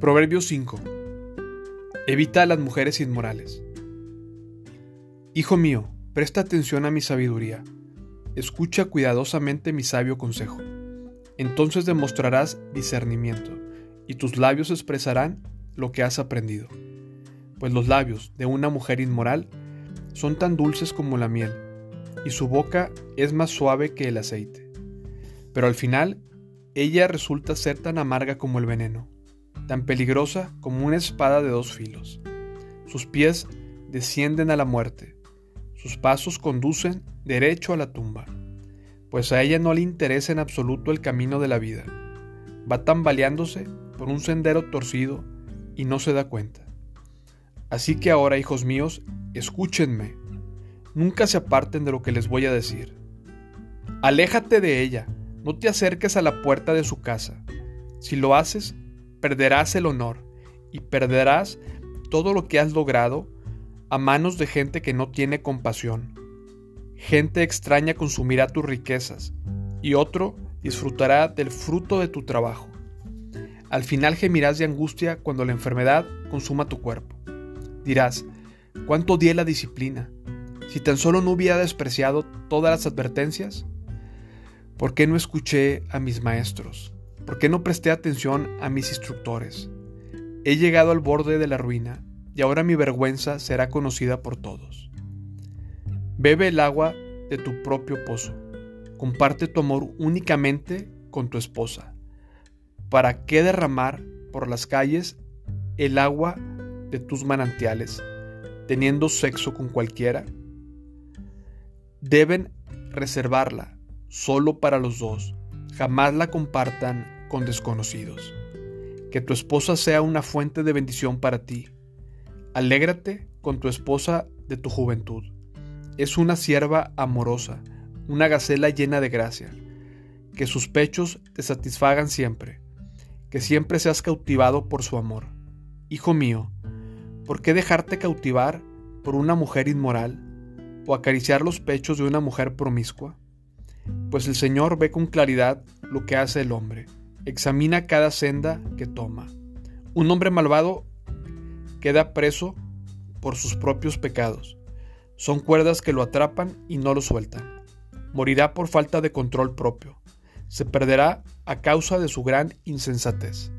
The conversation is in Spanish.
Proverbio 5. Evita a las mujeres inmorales. Hijo mío, presta atención a mi sabiduría. Escucha cuidadosamente mi sabio consejo. Entonces demostrarás discernimiento, y tus labios expresarán lo que has aprendido. Pues los labios de una mujer inmoral son tan dulces como la miel, y su boca es más suave que el aceite. Pero al final, ella resulta ser tan amarga como el veneno tan peligrosa como una espada de dos filos. Sus pies descienden a la muerte, sus pasos conducen derecho a la tumba, pues a ella no le interesa en absoluto el camino de la vida. Va tambaleándose por un sendero torcido y no se da cuenta. Así que ahora, hijos míos, escúchenme. Nunca se aparten de lo que les voy a decir. Aléjate de ella, no te acerques a la puerta de su casa. Si lo haces, perderás el honor y perderás todo lo que has logrado a manos de gente que no tiene compasión. Gente extraña consumirá tus riquezas y otro disfrutará del fruto de tu trabajo. Al final gemirás de angustia cuando la enfermedad consuma tu cuerpo. Dirás, ¿cuánto di la disciplina? Si tan solo no hubiera despreciado todas las advertencias, ¿por qué no escuché a mis maestros? ¿Por qué no presté atención a mis instructores? He llegado al borde de la ruina y ahora mi vergüenza será conocida por todos. Bebe el agua de tu propio pozo. Comparte tu amor únicamente con tu esposa. ¿Para qué derramar por las calles el agua de tus manantiales, teniendo sexo con cualquiera? Deben reservarla solo para los dos. Jamás la compartan con desconocidos. Que tu esposa sea una fuente de bendición para ti. Alégrate con tu esposa de tu juventud. Es una sierva amorosa, una gacela llena de gracia. Que sus pechos te satisfagan siempre. Que siempre seas cautivado por su amor. Hijo mío, ¿por qué dejarte cautivar por una mujer inmoral o acariciar los pechos de una mujer promiscua? Pues el Señor ve con claridad lo que hace el hombre examina cada senda que toma. Un hombre malvado queda preso por sus propios pecados. Son cuerdas que lo atrapan y no lo sueltan. Morirá por falta de control propio. Se perderá a causa de su gran insensatez.